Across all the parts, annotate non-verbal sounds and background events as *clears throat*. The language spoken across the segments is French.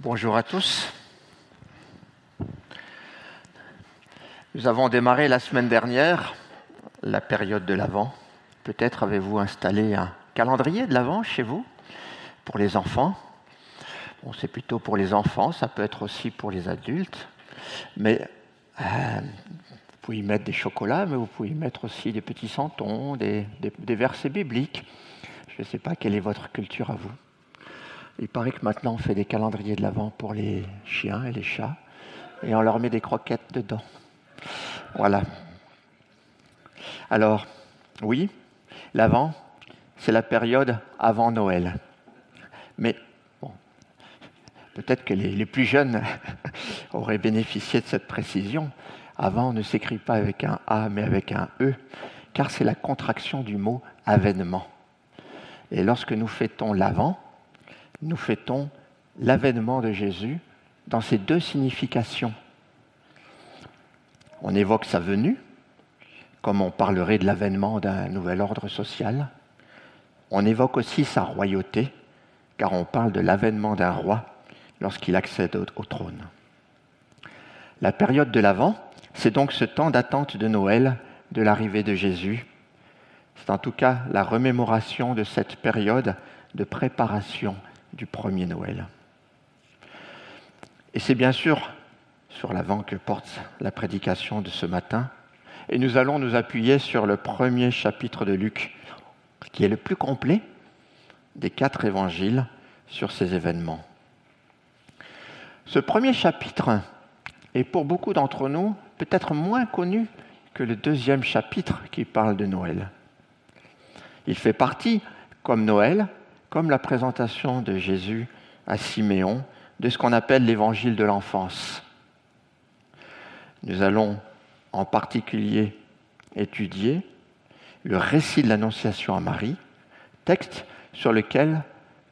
Bonjour à tous. Nous avons démarré la semaine dernière la période de l'Avent. Peut-être avez-vous installé un calendrier de l'Avent chez vous pour les enfants. Bon, c'est plutôt pour les enfants, ça peut être aussi pour les adultes. Mais euh, vous pouvez y mettre des chocolats, mais vous pouvez y mettre aussi des petits santons, des, des versets bibliques. Je ne sais pas quelle est votre culture à vous. Il paraît que maintenant on fait des calendriers de l'Avent pour les chiens et les chats, et on leur met des croquettes dedans. Voilà. Alors, oui, l'Avent, c'est la période avant Noël. Mais peut-être que les, les, plus jeunes *laughs* auraient bénéficié de cette précision. Avant, on ne s'écrit pas avec un A, mais avec un E, car c'est la contraction du mot avènement. Et lorsque nous fêtons l'Avent, nous fêtons l'avènement de Jésus dans ses deux significations. On évoque sa venue, comme on parlerait de l'avènement d'un nouvel ordre social. On évoque aussi sa royauté, car on parle de l'avènement d'un roi lorsqu'il accède au, au, trône. La période de l'Avent, c'est donc ce temps d'attente de Noël, de l'arrivée de Jésus. C'est en tout cas la remémoration de cette période de préparation du premier Noël. Et c'est bien sûr sur l'avant que porte la prédication de ce matin. Et nous allons nous appuyer sur le premier chapitre de Luc, qui est le plus complet des quatre évangiles sur ces événements. Ce premier chapitre est pour beaucoup d'entre nous peut-être moins connu que le deuxième chapitre qui parle de Noël. Il fait partie, comme Noël, comme la présentation de Jésus à Siméon de ce qu'on appelle l'évangile de l'enfance. Nous allons en particulier étudier le récit de l'Annonciation à Marie, texte sur lequel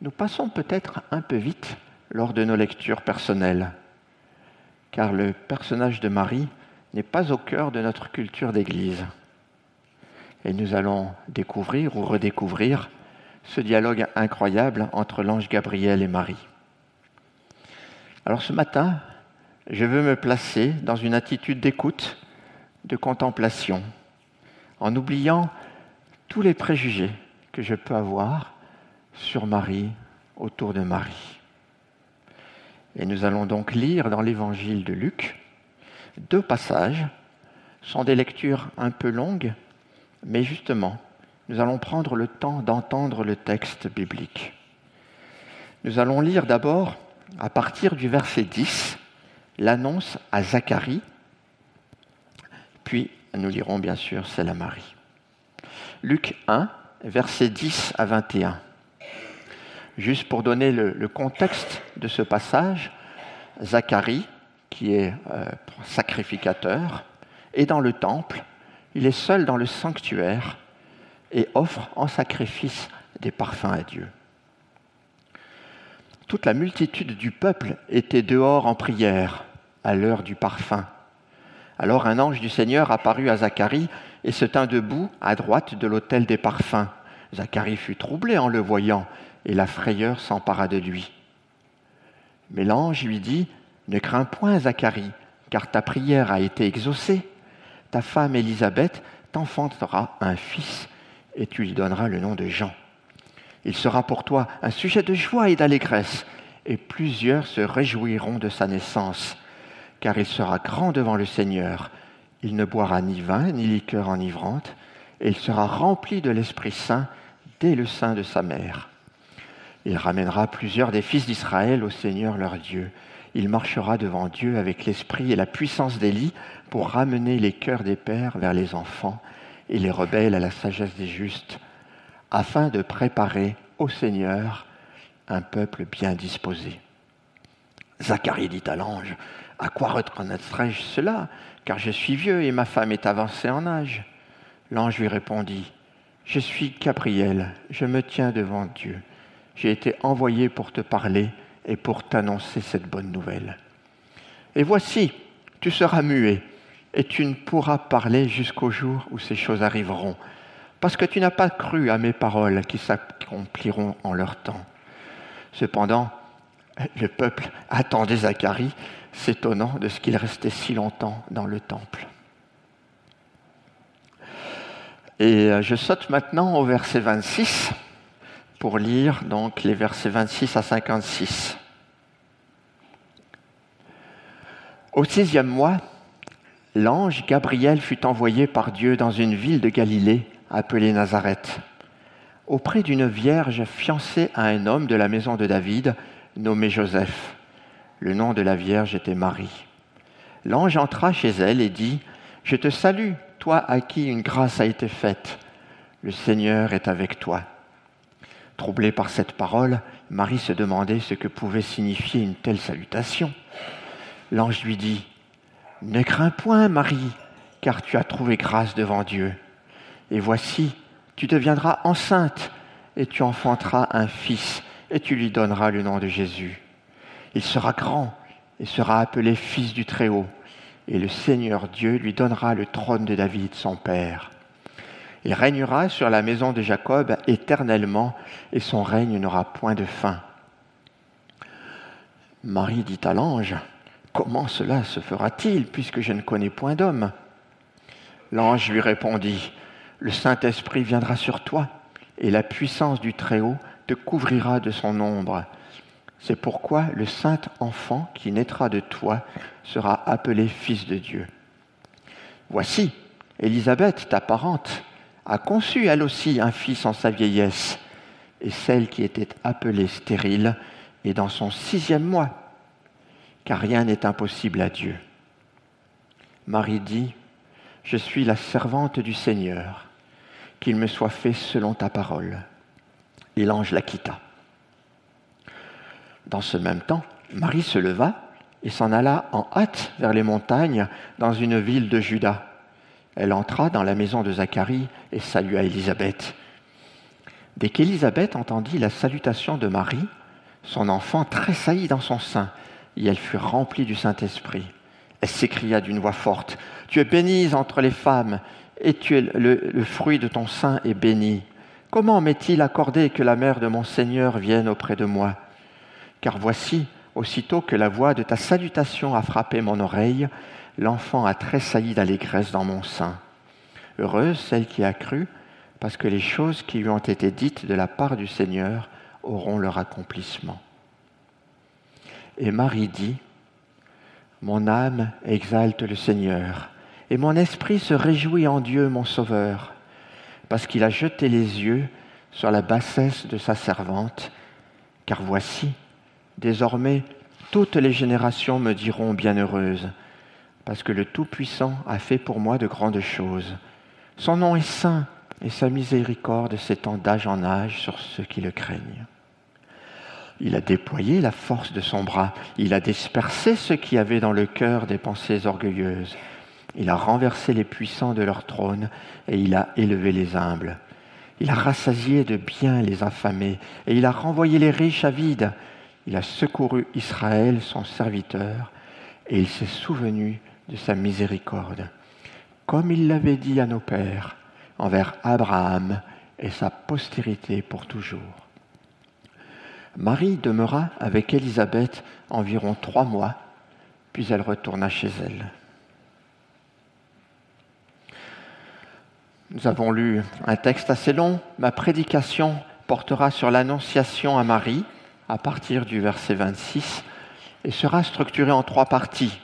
nous passons peut-être un peu vite lors de nos lectures personnelles, car le personnage de Marie n'est pas au cœur de notre culture d'Église. Et nous allons découvrir ou redécouvrir ce dialogue incroyable entre l'ange Gabriel et Marie. Alors ce matin, je veux me placer dans une attitude d'écoute, de contemplation, en oubliant tous les préjugés que je peux avoir sur Marie, autour de Marie. Et nous allons donc lire dans l'évangile de Luc deux passages. Sont des lectures un peu longues, mais justement, nous allons prendre le temps d'entendre le texte biblique. Nous allons lire d'abord, à partir du verset 10, l'annonce à Zacharie, puis nous lirons bien sûr celle à Marie. Luc 1, versets 10 à 21. Juste pour donner le, contexte de ce passage, Zacharie, qui est euh, sacrificateur, est dans le temple, il est seul dans le sanctuaire et offre en sacrifice des parfums à Dieu. Toute la multitude du peuple était dehors en prière à l'heure du parfum. Alors un ange du Seigneur apparut à Zacharie et se tint debout à droite de l'autel des parfums. Zacharie fut troublé en le voyant et la frayeur s'empara de lui. Mais l'ange lui dit, Ne crains point, Zacharie, car ta prière a été exaucée. Ta femme Élisabeth t'enfantera un fils et tu lui donneras le nom de Jean. Il sera pour toi un sujet de joie et d'allégresse, et plusieurs se réjouiront de sa naissance, car il sera grand devant le Seigneur. Il ne boira ni vin ni liqueur enivrante, et il sera rempli de l'Esprit Saint dès le sein de sa mère. Il ramènera plusieurs des fils d'Israël au Seigneur leur Dieu. Il marchera devant Dieu avec l'esprit et la puissance d'Élie pour ramener les cœurs des pères vers les enfants et les rebelles à la sagesse des justes, afin de préparer au Seigneur un peuple bien disposé. Zacharie dit à l'ange, À quoi reconnaîtrai-je cela Car je suis vieux et ma femme est avancée en âge? L'ange lui répondit, Je suis Gabriel, je me tiens devant Dieu. J'ai été envoyé pour te parler et pour t'annoncer cette bonne nouvelle. Et voici, tu seras muet et tu ne pourras parler jusqu'au jour où ces choses arriveront, parce que tu n'as pas cru à mes paroles qui s'accompliront en leur temps. Cependant, Le peuple attendait Zacharie, s'étonnant de ce qu'il restait si longtemps dans le temple. Et euh, je saute maintenant au verset 26 pour lire donc les versets 26 à 56. Au sixième mois, l'ange Gabriel fut envoyé par Dieu dans une ville de Galilée appelée Nazareth, auprès d'une vierge fiancée à un homme de la maison de David nommé Joseph. Le nom de la vierge était Marie. L'ange entra chez elle et dit, Je te salue, toi à qui une grâce a été faite. Le Seigneur est avec toi. Troublée par cette parole, Marie se demandait ce que pouvait signifier une telle salutation. L'ange lui dit, Ne crains point, Marie, car tu as trouvé grâce devant Dieu. Et voici, tu deviendras enceinte et tu enfanteras un fils et tu lui donneras le nom de Jésus. Il sera grand et sera appelé fils du Très-Haut, et le Seigneur Dieu lui donnera le trône de David, son père. Il régnera sur la maison de Jacob éternellement, et son règne n'aura point de fin. Marie dit à l'ange, Comment cela se fera-t-il, puisque je ne connais point d'homme? L'ange lui répondit, Le Saint-Esprit viendra sur toi, et la puissance du Très-Haut te couvrira de son ombre. C'est pourquoi le saint enfant qui naîtra de toi sera appelé Fils de Dieu. Voici, Élisabeth, ta parente, a conçu elle aussi un fils en sa vieillesse, et celle qui était appelée stérile est dans son sixième mois, car rien n'est impossible à Dieu. Marie dit, Je suis la servante du Seigneur, qu'il me soit fait selon ta parole et l'ange la quitta. Dans ce même temps, Marie se leva et s'en alla en hâte vers les montagnes dans une ville de Juda. Elle entra dans la maison de Zacharie et salua Élisabeth. Dès qu'Élisabeth entendit la salutation de Marie, son enfant tressaillit dans son sein et elle fut remplie du Saint-Esprit. Elle s'écria d'une voix forte, Tu es bénie entre les femmes et tu es le, le fruit de ton sein est béni. Comment m'est-il accordé que la mère de mon Seigneur vienne auprès de moi? Car voici, aussitôt que la voix de ta salutation a frappé mon oreille, l'enfant a tressailli d'allégresse dans mon sein. Heureuse celle qui a cru, parce que les choses qui lui ont été dites de la part du Seigneur auront leur accomplissement. Et Marie dit, Mon âme exalte le Seigneur, et mon esprit se réjouit en Dieu mon Sauveur parce qu'il a jeté les yeux sur la bassesse de sa servante, car voici, désormais, toutes les générations me diront bienheureuse, parce que le Tout-Puissant a fait pour moi de grandes choses. Son nom est saint, et sa miséricorde s'étend d'âge en âge sur ceux qui le craignent. Il a déployé la force de son bras, il a dispersé ceux qui avaient dans le cœur des pensées orgueilleuses. Il a renversé les puissants de leur trône et il a élevé les humbles. Il a rassasié de bien les affamés et il a renvoyé les riches à vide. Il a secouru Israël, son serviteur, et il s'est souvenu de sa miséricorde, comme il l'avait dit à nos pères, envers Abraham et sa postérité pour toujours. Marie demeura avec Élisabeth environ trois mois, puis elle retourna chez elle. Nous avons lu un texte assez long. Ma prédication portera sur l'annonciation à Marie à partir du verset 26 et sera structurée en trois parties.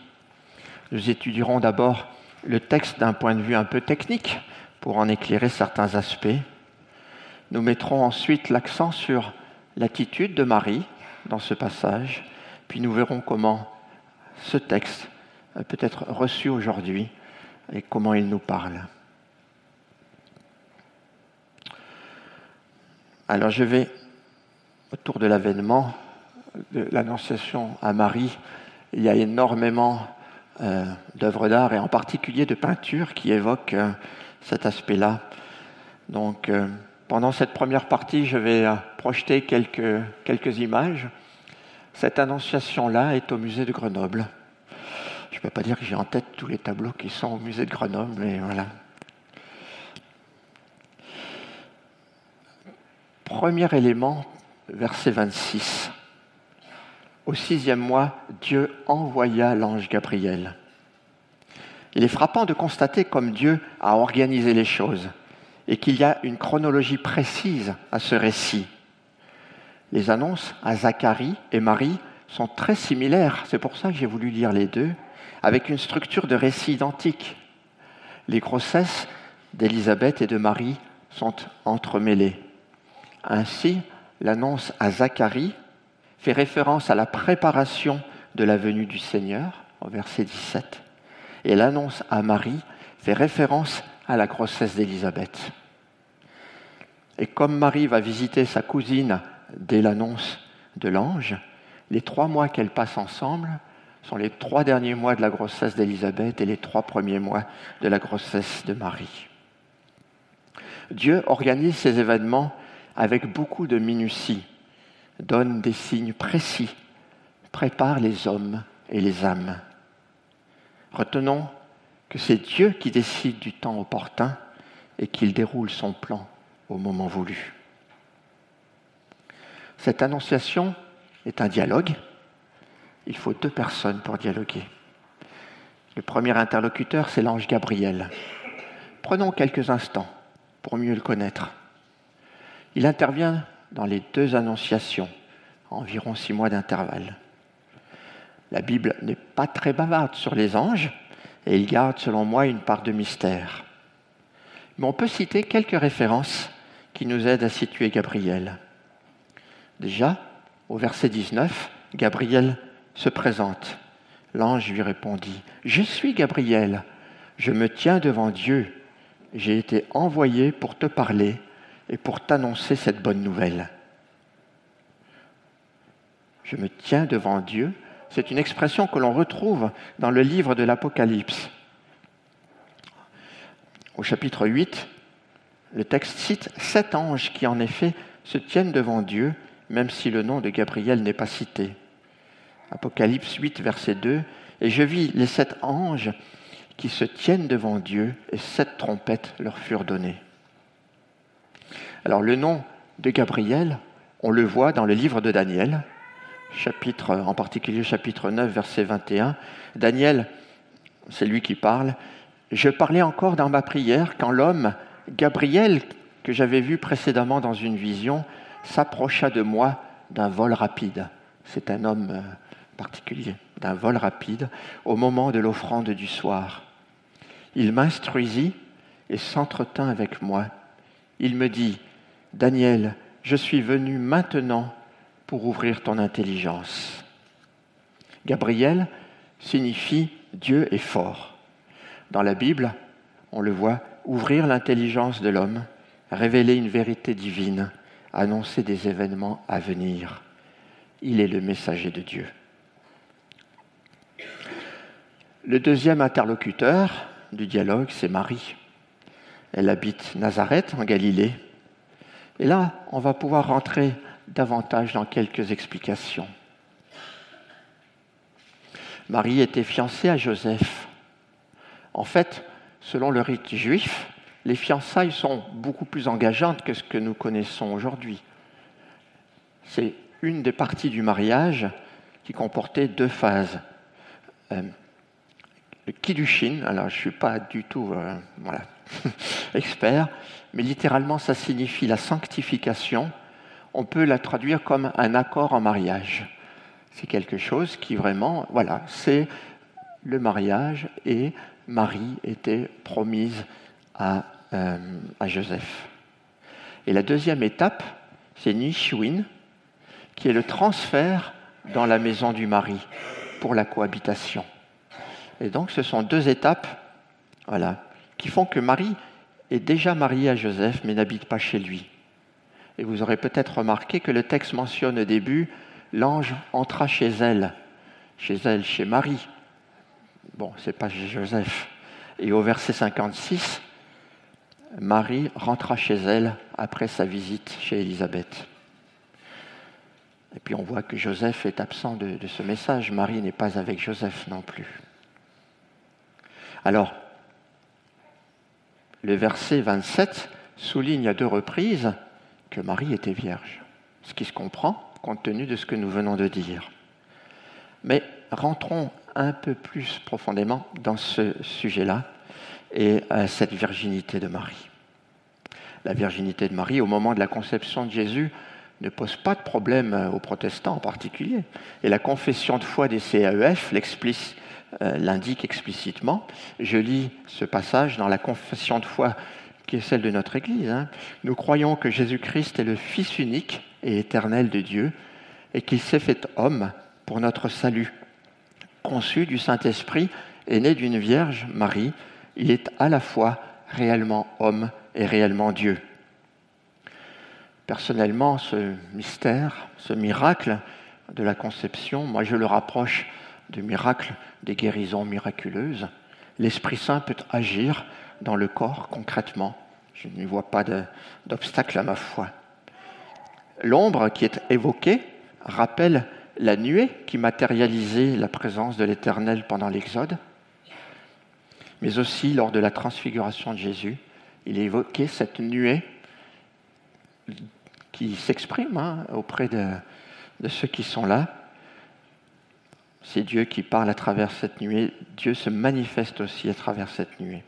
Nous étudierons d'abord le texte d'un point de vue un peu technique pour en éclairer certains aspects. Nous mettrons ensuite l'accent sur l'attitude de Marie dans ce passage, puis nous verrons comment ce texte peut être reçu aujourd'hui et comment il nous parle. Alors je vais, autour de l'avènement, de l'annonciation à Marie, il y a énormément euh, d'œuvres d'art et en particulier de peintures qui évoquent euh, cet aspect-là. Donc euh, pendant cette première partie, je vais projeter quelques, quelques images. Cette annonciation-là est au musée de Grenoble. Je ne peux pas dire que j'ai en tête tous les tableaux qui sont au musée de Grenoble, mais voilà. Premier élément, verset 26. au sixième mois, Dieu envoya l'ange Gabriel. Il est frappant de constater comme Dieu a organisé les choses et qu'il y a une chronologie précise à ce récit. Les annonces à Zacharie et Marie sont très similaires, c'est pour ça que j'ai voulu lire les deux, avec une structure de récit identique. Les grossesses d'Élisabeth et de Marie sont entremêlées. Ainsi, l'annonce à Zacharie fait référence à la préparation de la venue du Seigneur, au verset 17, et l'annonce à Marie fait référence à la grossesse d'Élisabeth. Et comme Marie va visiter sa cousine dès l'annonce de l'ange, les trois mois qu'elle passe ensemble sont les trois derniers mois de la grossesse d'Élisabeth et les trois premiers mois de la grossesse de Marie. Dieu organise ces événements avec beaucoup de minutie, donne des signes précis, prépare les hommes et les âmes. Retenons que c'est Dieu qui décide du temps opportun et qu'il déroule son plan au moment voulu. Cette annonciation est un dialogue. Il faut deux personnes pour dialoguer. Le premier interlocuteur, c'est l'ange Gabriel. Prenons quelques instants pour mieux le connaître. Il intervient dans les deux annonciations, environ six mois d'intervalle. La Bible n'est pas très bavarde sur les anges et il garde, selon moi, une part de mystère. Mais on peut citer quelques références qui nous aident à situer Gabriel. Déjà, au verset 19, Gabriel se présente. L'ange lui répondit, Je suis Gabriel, je me tiens devant Dieu, j'ai été envoyé pour te parler et pour t'annoncer cette bonne nouvelle. Je me tiens devant Dieu, c'est une expression que l'on retrouve dans le livre de l'Apocalypse. Au chapitre 8, le texte cite sept anges qui en effet se tiennent devant Dieu, même si le nom de Gabriel n'est pas cité. Apocalypse 8, verset 2, Et je vis les sept anges qui se tiennent devant Dieu, et sept trompettes leur furent données. Alors le nom de Gabriel, on le voit dans le livre de Daniel, chapitre, en particulier chapitre 9, verset 21. Daniel, c'est lui qui parle. Je parlais encore dans ma prière quand l'homme, Gabriel, que j'avais vu précédemment dans une vision, s'approcha de moi d'un vol rapide. C'est un homme euh, particulier, d'un vol rapide, au moment de l'offrande du soir. Il m'instruisit et s'entretint avec moi. Il me dit, Daniel, je suis venu maintenant pour ouvrir ton intelligence. Gabriel signifie Dieu est fort. Dans la Bible, on le voit ouvrir l'intelligence de l'homme, révéler une vérité divine, annoncer des événements à venir. Il est le messager de Dieu. Le deuxième interlocuteur du dialogue, c'est Marie. Elle habite Nazareth, en Galilée. Et là, on va pouvoir rentrer davantage dans quelques explications. Marie était fiancée à Joseph. En fait, selon le rite juif, les fiançailles sont beaucoup plus engageantes que ce que nous connaissons aujourd'hui. C'est une des parties du mariage qui comportait deux phases. Euh, le kiddushin, alors je ne suis pas du tout euh, voilà, *laughs* expert, mais littéralement ça signifie la sanctification. On peut la traduire comme un accord en mariage. C'est quelque chose qui vraiment, voilà, c'est le mariage et Marie était promise à, euh, à Joseph. Et la deuxième étape, c'est Nishuin, qui est le transfert dans la maison du mari pour la cohabitation. Et donc ce sont deux étapes voilà, qui font que Marie est déjà mariée à Joseph mais n'habite pas chez lui. Et vous aurez peut-être remarqué que le texte mentionne au début l'ange entra chez elle, chez elle, chez Marie. Bon, c'est pas chez Joseph. Et au verset 56, Marie rentra chez elle après sa visite chez Élisabeth. Et puis on voit que Joseph est absent de, de ce message. Marie n'est pas avec Joseph non plus. Alors, le verset 27 souligne à deux reprises que Marie était vierge, ce qui se comprend compte tenu de ce que nous venons de dire. Mais rentrons un peu plus profondément dans ce sujet-là et à cette virginité de Marie. La virginité de Marie, au moment de la conception de Jésus, ne pose pas de problème aux protestants en particulier. Et la confession de foi des CAEF euh, l'indique explicitement. Je lis ce passage dans la confession de foi qui est celle de notre Église. Hein. Nous croyons que Jésus-Christ est le Fils unique et éternel de Dieu et qu'il s'est fait homme pour notre salut. Conçu du Saint-Esprit et né d'une Vierge, Marie, il est à la fois réellement homme et réellement Dieu. Personnellement, ce mystère, ce miracle de la conception, moi je le rapproche du miracle des guérisons miraculeuses. L'Esprit Saint peut agir dans le corps concrètement. Je ne vois pas d'obstacle à ma foi. L'ombre qui est évoquée rappelle la nuée qui matérialisait la présence de l'Éternel pendant l'Exode, mais aussi lors de la transfiguration de Jésus, il évoqué cette nuée qui s'exprime hein, auprès de ceux qui sont là. C'est Dieu qui parle à travers cette nuée. Dieu se manifeste aussi à travers cette nuée.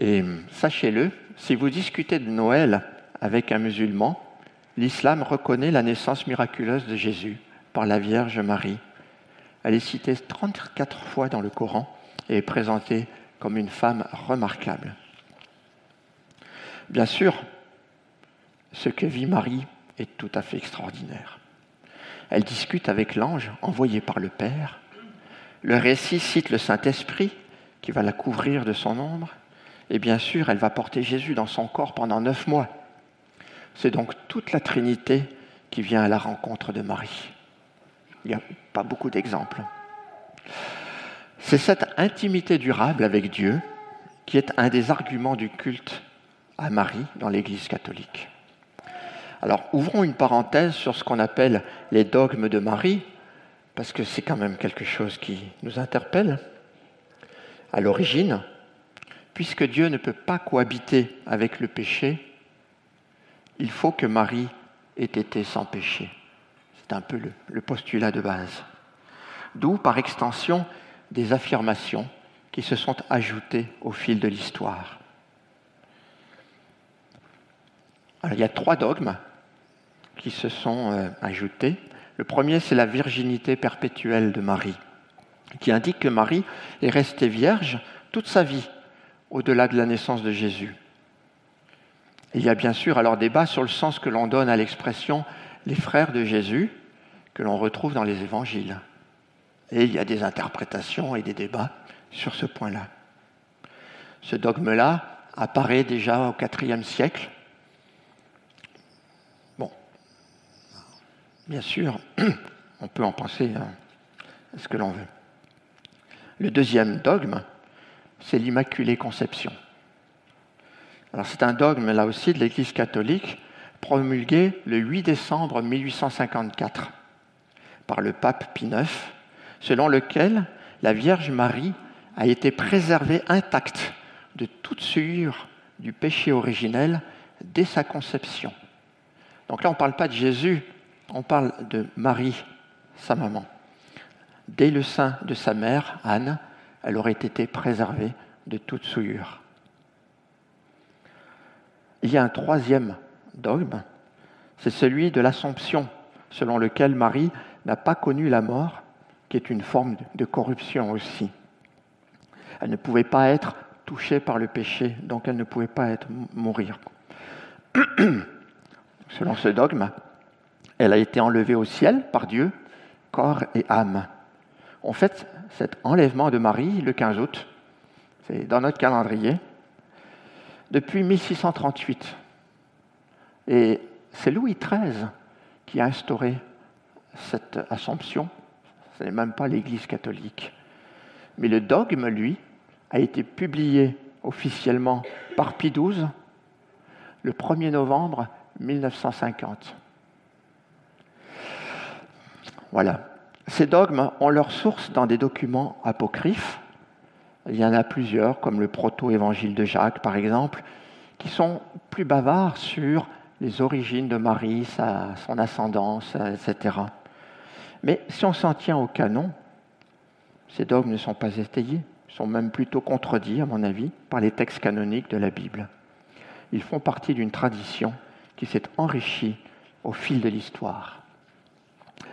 Et sachez-le, si vous discutez de Noël avec un musulman, l'islam reconnaît la naissance miraculeuse de Jésus par la Vierge Marie. Elle est citée 34 fois dans le Coran et est présentée comme une femme remarquable. Bien sûr, ce que vit Marie est tout à fait extraordinaire. Elle discute avec l'ange envoyé par le Père. Le récit cite le Saint-Esprit qui va la couvrir de son ombre. Et bien sûr, elle va porter Jésus dans son corps pendant neuf mois. C'est donc toute la Trinité qui vient à la rencontre de Marie. Il n'y a pas beaucoup d'exemples. C'est cette intimité durable avec Dieu qui est un des arguments du culte à Marie dans l'Église catholique. Alors, ouvrons une parenthèse sur ce qu'on appelle les dogmes de Marie, parce que c'est quand même quelque chose qui nous interpelle. À l'origine, puisque Dieu ne peut pas cohabiter avec le péché, il faut que Marie ait été sans péché. C'est un peu le, postulat de base. D'où, par extension, des affirmations qui se sont ajoutées au fil de l'histoire. il y a trois dogmes qui se sont euh, ajoutés. Le premier, c'est la virginité perpétuelle de Marie, qui indique que Marie est restée vierge toute sa vie, au-delà de la naissance de Jésus. Il y a bien sûr alors débat sur le sens que l'on donne à l'expression les frères de Jésus, que l'on retrouve dans les évangiles. Et il y a des interprétations et des débats sur ce point-là. Ce dogme-là apparaît déjà au IVe siècle Bien sûr, *clears throat* on peut en penser à ce que l'on veut. Le deuxième dogme, c'est l'Immaculée Conception. Alors c'est un dogme là aussi de l'Église catholique promulgué le 8 décembre 1854 par le pape Pie IX, selon lequel la Vierge Marie a été préservée intacte de toute souillure du péché originel dès sa conception. Donc là, on ne parle pas de Jésus on parle de Marie, sa maman. Dès le sein de sa mère, Anne, elle aurait été préservée de toute souillure. Il y a un troisième dogme, c'est celui de l'Assomption, selon lequel Marie n'a pas connu la mort, qui est une forme de corruption aussi. Elle ne pouvait pas être touchée par le péché, donc elle ne pouvait pas être mourir. *clears throat* selon ce dogme, elle a été enlevée au ciel par Dieu, corps et âme. On fait cet enlèvement de Marie le 15 août, c'est dans notre calendrier, depuis 1638. Et c'est Louis XIII qui a instauré cette assomption. Ce n'est même pas l'Église catholique. Mais le dogme, lui, a été publié officiellement par Pie XII le 1er novembre 1950. Voilà. Ces dogmes ont leur source dans des documents apocryphes. Il y en a plusieurs, comme le proto-évangile de Jacques, par exemple, qui sont plus bavards sur les origines de Marie, sa, son ascendance, etc. Mais si on s'en tient au canon, ces dogmes ne sont pas étayés, sont même plutôt contredits, à mon avis, par les textes canoniques de la Bible. Ils font partie d'une tradition qui s'est enrichie au fil de l'histoire.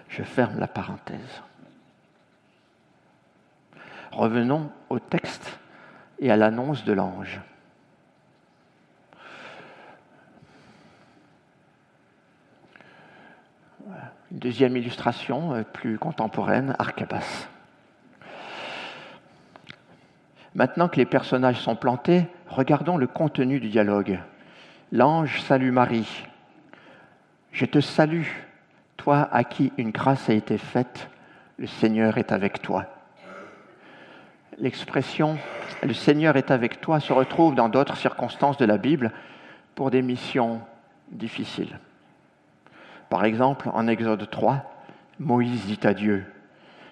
Je ferme la parenthèse. Revenons au texte et à l'annonce de l'ange. Deuxième illustration, euh, plus contemporaine, Arcabas. Maintenant que les personnages sont plantés, regardons le contenu du dialogue. L'ange salue Marie. Je te salue, toi à qui une grâce a été faite, le Seigneur est avec toi. L'expression le Seigneur est avec toi se retrouve dans d'autres circonstances de la Bible pour des missions difficiles. Par exemple, en Exode 3, Moïse dit à Dieu,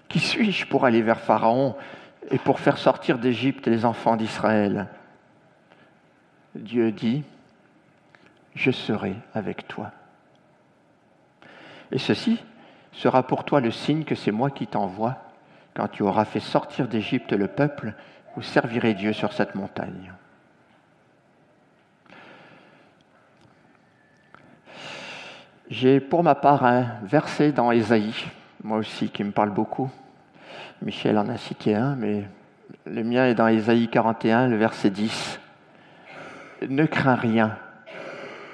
Qui suis-je pour aller vers Pharaon et pour faire sortir d'Égypte les enfants d'Israël? Dieu dit, Je serai avec toi. Et ceci sera pour toi le signe que c'est moi qui t'envoie quand tu auras fait sortir d'Égypte le peuple, vous servirez Dieu sur cette montagne. J'ai pour ma part un verset dans Ésaïe, moi aussi, qui me parle beaucoup. Michel en a cité un, mais le mien est dans Ésaïe 41, le verset 10. Ne crains rien,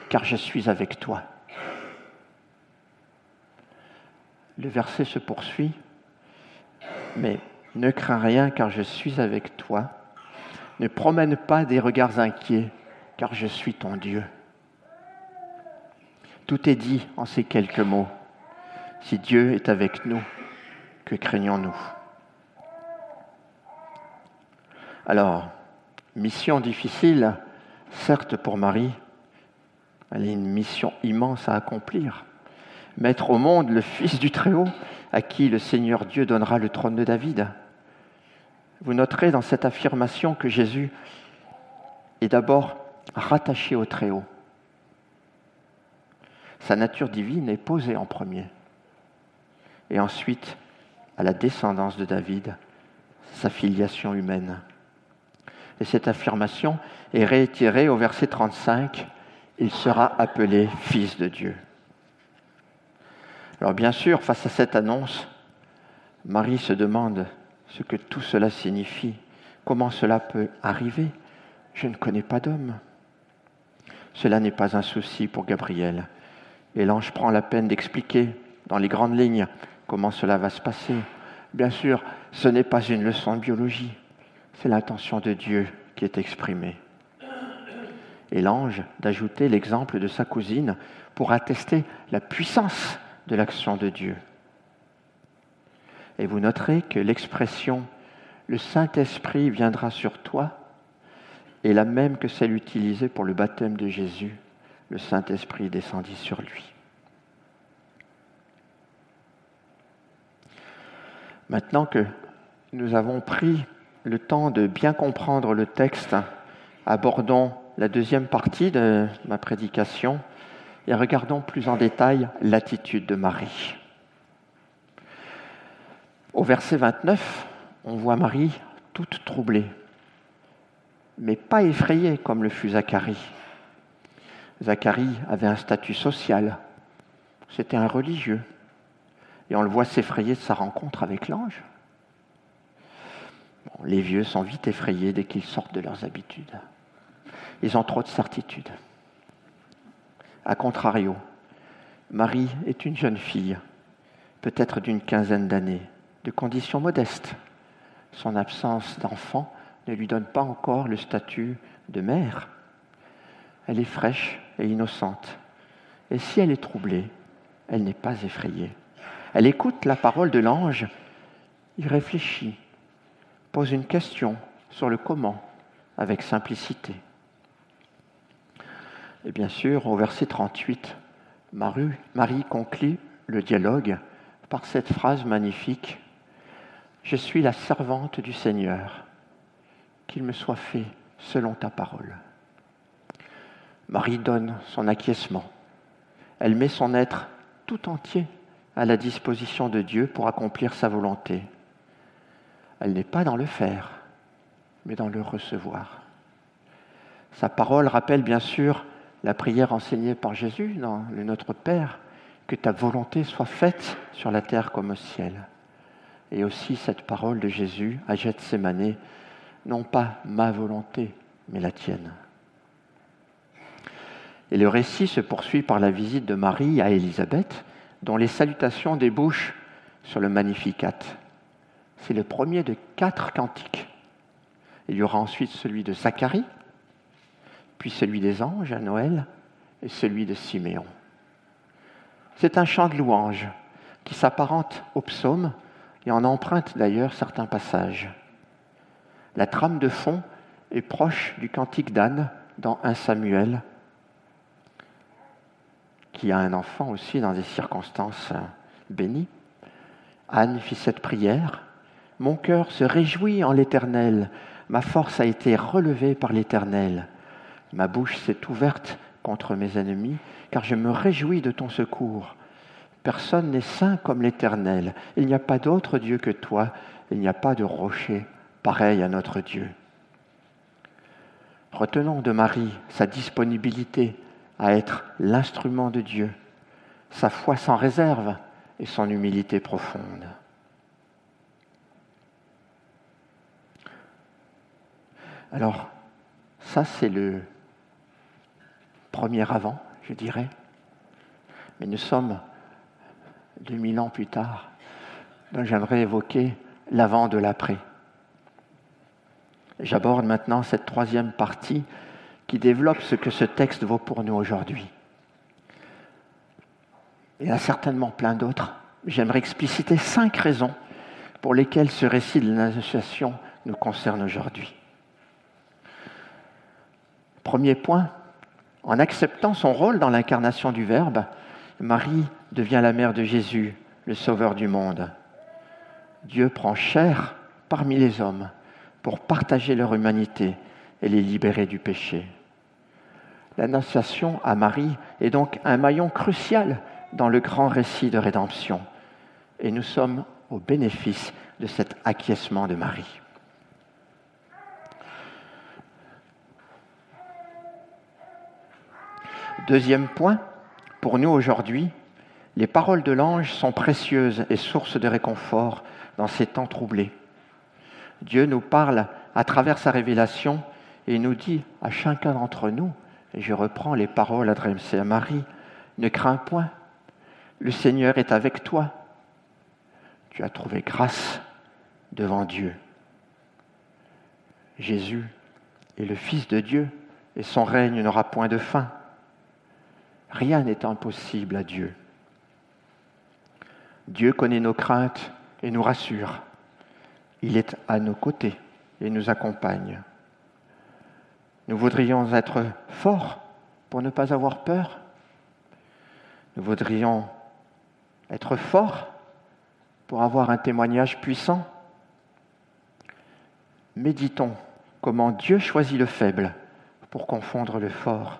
car je suis avec toi. Le verset se poursuit, mais ne crains rien, car je suis avec toi. Ne promène pas des regards inquiets, car je suis ton Dieu. Tout est dit en ces quelques mots. Si Dieu est avec nous, que craignons-nous? Alors, mission difficile, certes pour Marie, elle a une mission immense à accomplir. Mettre au monde le Fils du Très-Haut, à qui le Seigneur Dieu donnera le trône de David. Vous noterez dans cette affirmation que Jésus est d'abord rattaché au Très-Haut. Sa nature divine est posée en premier. Et ensuite, à la descendance de David, sa filiation humaine. Et cette affirmation est réitérée au verset 35, il sera appelé fils de Dieu. Alors bien sûr, face à cette annonce, Marie se demande ce que tout cela signifie, comment cela peut arriver? Je ne connais pas d'homme. Cela n'est pas un souci pour Gabriel. Et l'ange prend la peine d'expliquer dans les grandes lignes comment cela va se passer. Bien sûr, ce n'est pas une leçon de biologie, c'est l'intention de Dieu qui est exprimée. Et l'ange d'ajouter l'exemple de sa cousine pour attester la puissance de l'action de Dieu. Et vous noterez que l'expression le Saint-Esprit viendra sur toi est la même que celle utilisée pour le baptême de Jésus le Saint-Esprit descendit sur lui. Maintenant que nous avons pris le temps de bien comprendre le texte, abordons la deuxième partie de ma prédication et regardons plus en détail l'attitude de Marie. Au verset 29, on voit Marie toute troublée, mais pas effrayée comme le fut Zacharie. Zacharie avait un statut social. C'était un religieux. Et on le voit s'effrayer de sa rencontre avec l'ange. les vieux sont vite effrayés dès qu'ils sortent de leurs habitudes. Ils ont trop de certitudes. A contrario, Marie est une jeune fille, peut-être d'une quinzaine d'années, de conditions modestes. Son absence d'enfant ne lui donne pas encore le statut de mère. Elle est fraîche, et innocente. Et si elle est troublée, elle n'est pas effrayée. Elle écoute la parole de l'ange, il réfléchit, pose une question sur le comment avec simplicité. Et bien sûr, au verset 38, Marie, Marie conclut le dialogue par cette phrase magnifique Je suis la servante du Seigneur, qu'il me soit fait selon ta parole. Marie donne son acquiescement. Elle met son être tout entier à la disposition de Dieu pour accomplir sa volonté. Elle n'est pas dans le faire, mais dans le recevoir. Sa parole rappelle bien sûr la prière enseignée par Jésus dans le Notre Père, que ta volonté soit faite sur la terre comme au ciel. Et aussi cette parole de Jésus à Gethsemane, non pas ma volonté, mais la tienne. Et le récit se poursuit par la visite de Marie à Élisabeth, dont les salutations débouchent sur le Magnificat. C'est le premier de quatre cantiques. Il y aura ensuite celui de Zacharie, puis celui des anges à Noël et celui de Siméon. C'est un chant de louange qui s'apparente au psaume et en emprunte d'ailleurs certains passages. La trame de fond est proche du cantique d'Anne dans 1 Samuel, qui a un enfant aussi dans des circonstances bénies. Anne fit cette prière. Mon cœur se réjouit en l'Éternel, ma force a été relevée par l'Éternel. Ma bouche s'est ouverte contre mes ennemis, car je me réjouis de ton secours. Personne n'est saint comme l'Éternel. Il n'y a pas d'autre Dieu que toi. Il n'y a pas de rocher pareil à notre Dieu. Retenons de Marie sa disponibilité à être l'instrument de Dieu, sa foi sans réserve et son humilité profonde. Alors, ça c'est le premier avant, je dirais. Mais nous sommes 2000 ans plus tard. Donc j'aimerais évoquer l'avant de l'après. J'aborde maintenant cette troisième partie qui développe ce que ce texte vaut pour nous aujourd'hui. Il y a certainement plein d'autres. J'aimerais expliciter cinq raisons pour lesquelles ce récit de l'Annonciation nous concerne aujourd'hui. Premier point, en acceptant son rôle dans l'incarnation du Verbe, Marie devient la mère de Jésus, le Sauveur du monde. Dieu prend chair parmi les hommes pour partager leur humanité et les libérer du péché. L'annonciation à Marie est donc un maillon crucial dans le grand récit de rédemption. Et nous sommes au bénéfice de cet acquiescement de Marie. Deuxième point, pour nous aujourd'hui, les paroles de l'ange sont précieuses et source de réconfort dans ces temps troublés. Dieu nous parle à travers sa révélation et nous dit à chacun d'entre nous, je reprends les paroles adressées à Marie, ne crains point, le Seigneur est avec toi. Tu as trouvé grâce devant Dieu. Jésus est le Fils de Dieu et son règne n'aura point de fin. Rien n'est impossible à Dieu. Dieu connaît nos craintes et nous rassure. Il est à nos côtés et nous accompagne. Nous voudrions être forts pour ne pas avoir peur. Nous voudrions être forts pour avoir un témoignage puissant. Méditons comment Dieu choisit le faible pour confondre le fort.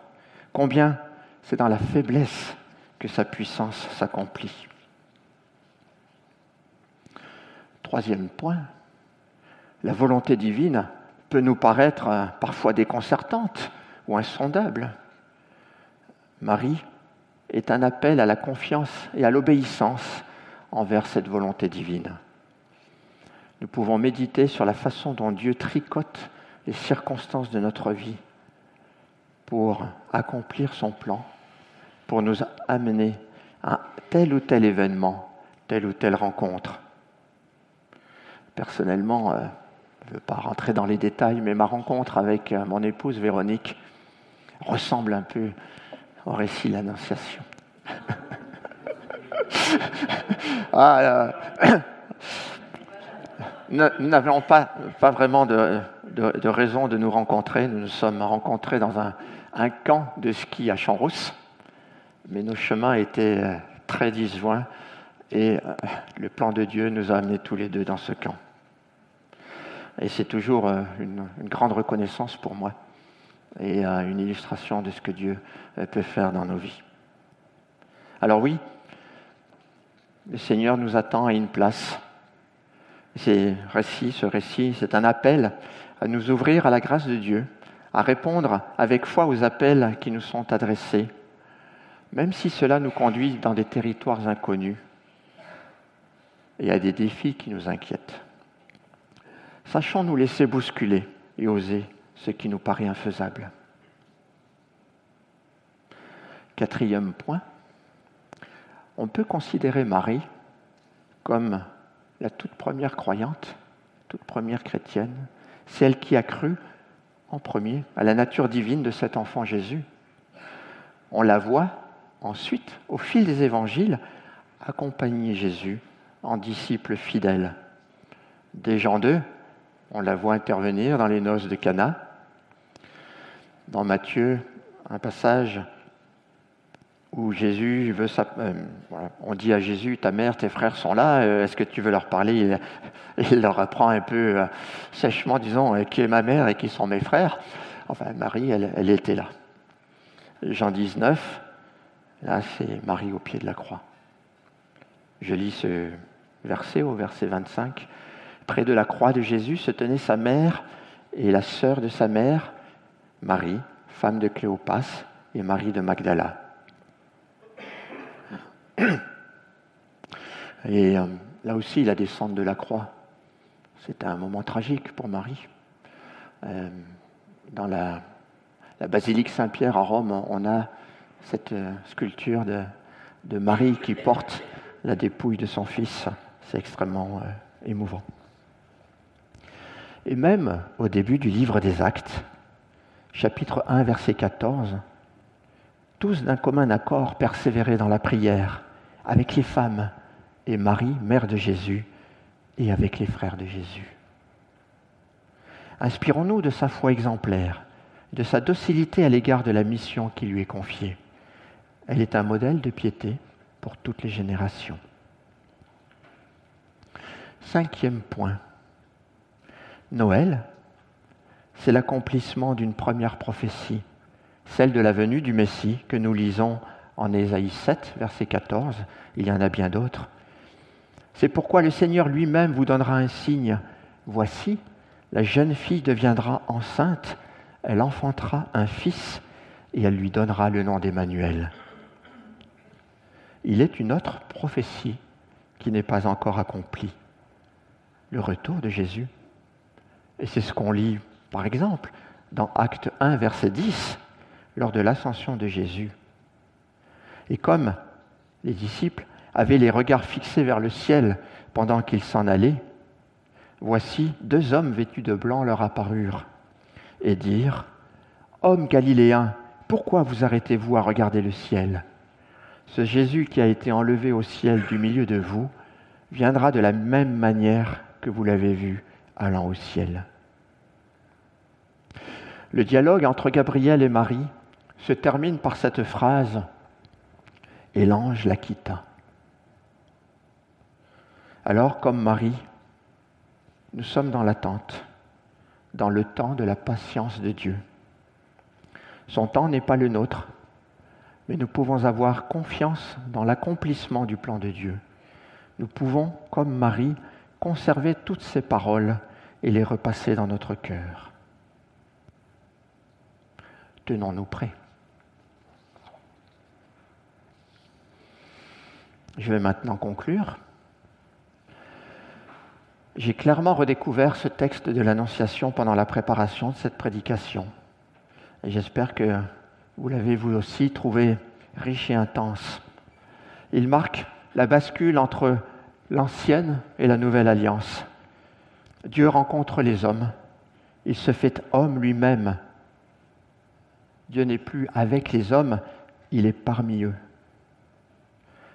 Combien c'est dans la faiblesse que sa puissance s'accomplit. Troisième point, la volonté divine peut nous paraître euh, parfois déconcertante ou insondable. Marie est un appel à la confiance et à l'obéissance envers cette volonté divine. Nous pouvons méditer sur la façon dont Dieu tricote les circonstances de notre vie pour accomplir son plan, pour nous amener à tel ou tel événement, telle ou telle rencontre. Personnellement, euh, ne veux pas rentrer dans les détails, mais ma rencontre avec euh, mon épouse Véronique ressemble un peu au récit de l'Annonciation. *laughs* ah, euh, *coughs* nous n'avions pas, vraiment de, raison de nous rencontrer. Nous nous sommes rencontrés dans un, camp de ski à Champs-Rousse, mais nos chemins étaient euh, très disjoints et le plan de Dieu nous a amenés tous les deux dans ce camp. Et c'est toujours euh, une, grande reconnaissance pour moi et euh, une illustration de ce que Dieu euh, peut faire dans nos vies. Alors oui, le Seigneur nous attend à une place. Ces récits, ce récit, c'est un appel à nous ouvrir à la grâce de Dieu, à répondre avec foi aux appels qui nous sont adressés, même si cela nous conduit dans des territoires inconnus et à des défis qui nous inquiètent. Sachons nous laisser bousculer et oser ce qui nous paraît infaisable. Quatrième point, on peut considérer Marie comme la toute première croyante, toute première chrétienne, celle qui a cru en premier à la nature divine de cet enfant Jésus. On la voit ensuite, au fil des évangiles, accompagner Jésus en disciple fidèle. Dès Jean 2, on la voit intervenir dans les noces de Cana. Dans Matthieu, un passage où Jésus veut euh, on dit à Jésus ta mère tes frères sont là euh, est-ce que tu veux leur parler? Il, leur apprend un peu euh, sèchement disons qui est ma mère et qui sont mes frères. Enfin Marie elle, elle était là. Jean 19 là c'est Marie au pied de la croix. Je lis ce verset au verset 25 près de la croix de Jésus se tenait sa mère et la sœur de sa mère Marie femme de Cléopas et Marie de Magdala *clears throat* et euh, là aussi, la descente de la croix, c'est un moment tragique pour Marie. Euh, dans la, basilique Saint-Pierre à Rome, on a cette euh, sculpture de, Marie qui porte la dépouille de son fils. C'est extrêmement émouvant. Et même au début du livre des Actes, chapitre 1, verset 14, tous d'un commun accord persévéraient dans la prière avec les femmes et Marie, mère de Jésus, et avec les frères de Jésus. Inspirons-nous de sa foi exemplaire, de sa docilité à l'égard de la mission qui lui est confiée. Elle est un modèle de piété pour toutes les générations. Cinquième point. Noël, c'est l'accomplissement d'une première prophétie, celle de la venue du Messie que nous lisons en Ésaïe 7, verset 14, il y en a bien d'autres. C'est pourquoi le Seigneur lui-même vous donnera un signe. Voici, la jeune fille deviendra enceinte, elle enfantera un fils et elle lui donnera le nom d'Emmanuel. Il est une autre prophétie qui n'est pas encore accomplie, le retour de Jésus. Et c'est ce qu'on lit, par exemple, dans Acte 1, verset 10, lors de l'ascension de Jésus. Et comme les disciples avaient les regards fixés vers le ciel pendant qu'ils s'en allaient, voici deux hommes vêtus de blanc leur apparurent et dirent Hommes galiléens, pourquoi vous arrêtez-vous à regarder le ciel? Ce Jésus qui a été enlevé au ciel du milieu de vous viendra de la même manière que vous l'avez vu allant au ciel. Le dialogue entre Gabriel et Marie se termine par cette phrase et l'ange la quitta. Alors, comme Marie, nous sommes dans l'attente, dans le temps de la patience de Dieu. Son temps n'est pas le nôtre, mais nous pouvons avoir confiance dans l'accomplissement du plan de Dieu. Nous pouvons, comme Marie, conserver toutes ces paroles et les repasser dans notre cœur. Tenons-nous prêts. Je vais maintenant conclure. J'ai clairement redécouvert ce texte de l'Annonciation pendant la préparation de cette prédication. Et j'espère que vous l'avez vous aussi trouvé riche et intense. Il marque la bascule entre l'ancienne et la nouvelle alliance. Dieu rencontre les hommes. Il se fait homme lui-même. Dieu n'est plus avec les hommes, il est parmi eux.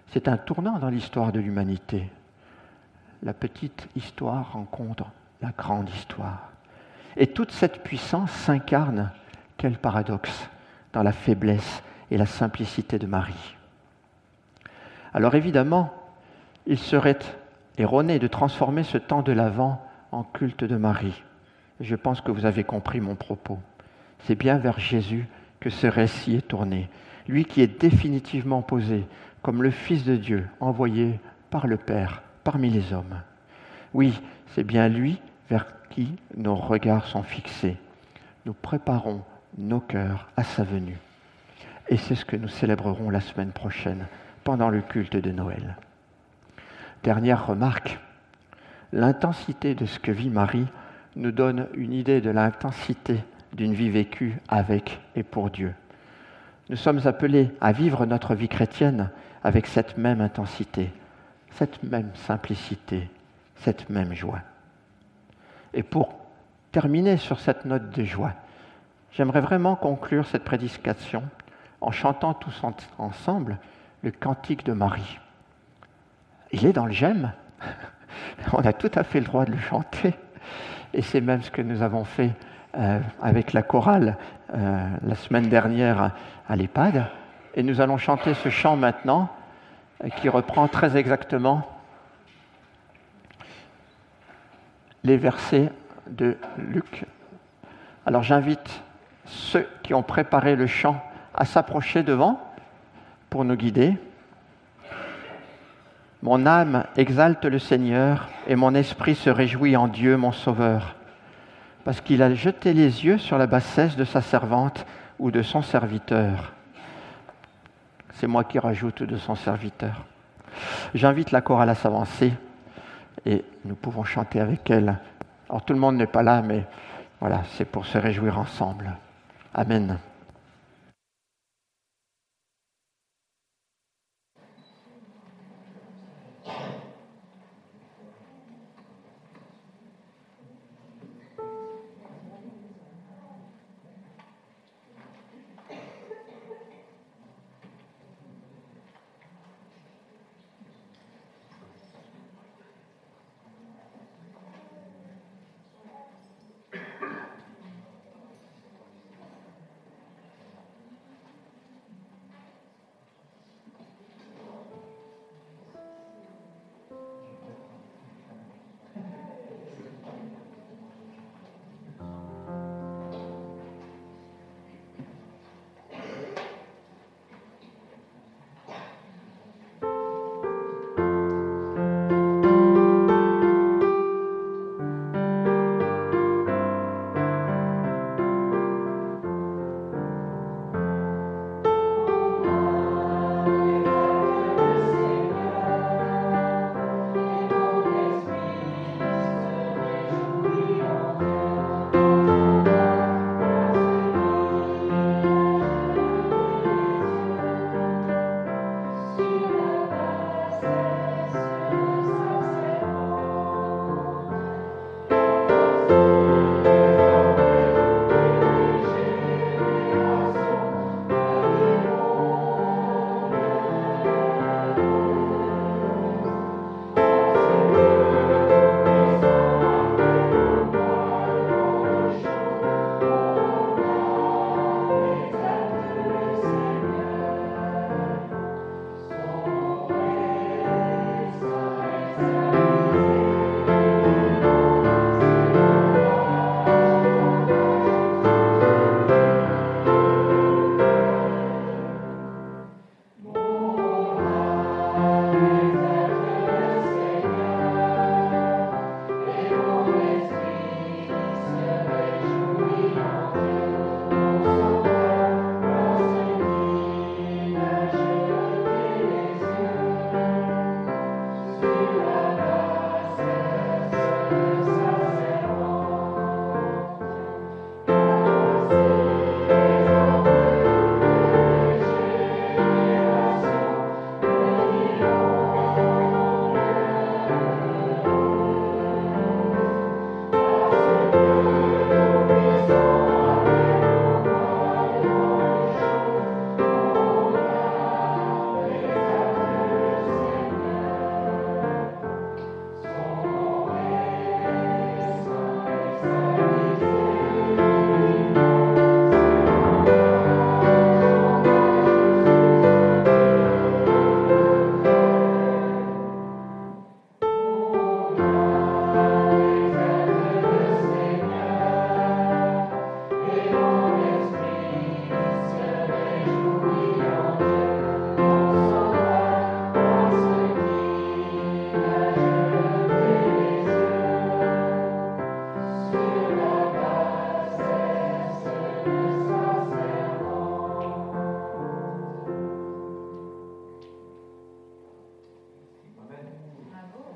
C'est un tournant dans l'histoire de l'humanité. La petite histoire rencontre la grande histoire. Et toute cette puissance s'incarne, quel paradoxe, dans la faiblesse et la simplicité de Marie. Alors évidemment, il serait erroné de transformer ce temps de l'Avent en culte de Marie. Je pense que vous avez compris mon propos. C'est bien vers Jésus que ce récit est tourné, lui qui est définitivement posé comme le Fils de Dieu envoyé par le Père parmi les hommes. Oui, c'est bien lui vers qui nos regards sont fixés. Nous préparons nos cœurs à sa venue. Et c'est ce que nous célébrerons la semaine prochaine pendant le culte de Noël. Dernière remarque, l'intensité de ce que vit Marie nous donne une idée de l'intensité d'une vie vécue avec et pour Dieu. Nous sommes appelés à vivre notre vie chrétienne avec cette même intensité, cette même simplicité, cette même joie. Et pour terminer sur cette note de joie, j'aimerais vraiment conclure cette prédication en chantant tous ensemble le cantique de Marie. Il est dans le j'aime. *laughs* On a tout à fait le droit de le chanter. Et c'est même ce que nous avons fait euh, avec la chorale euh, la semaine dernière à l'EHPAD. Et nous allons chanter ce chant maintenant euh, qui reprend très exactement les versets de Luc. Alors j'invite ceux qui ont préparé le chant à s'approcher devant pour nous guider. Mon âme exalte le Seigneur et mon esprit se réjouit en Dieu mon Sauveur, parce qu'il a jeté les yeux sur la bassesse de sa servante ou de son serviteur. C'est moi qui rajoute de son serviteur. J'invite la chorale à s'avancer et nous pouvons chanter avec elle. Alors tout le monde n'est pas là, mais voilà, c'est pour se réjouir ensemble. Amen.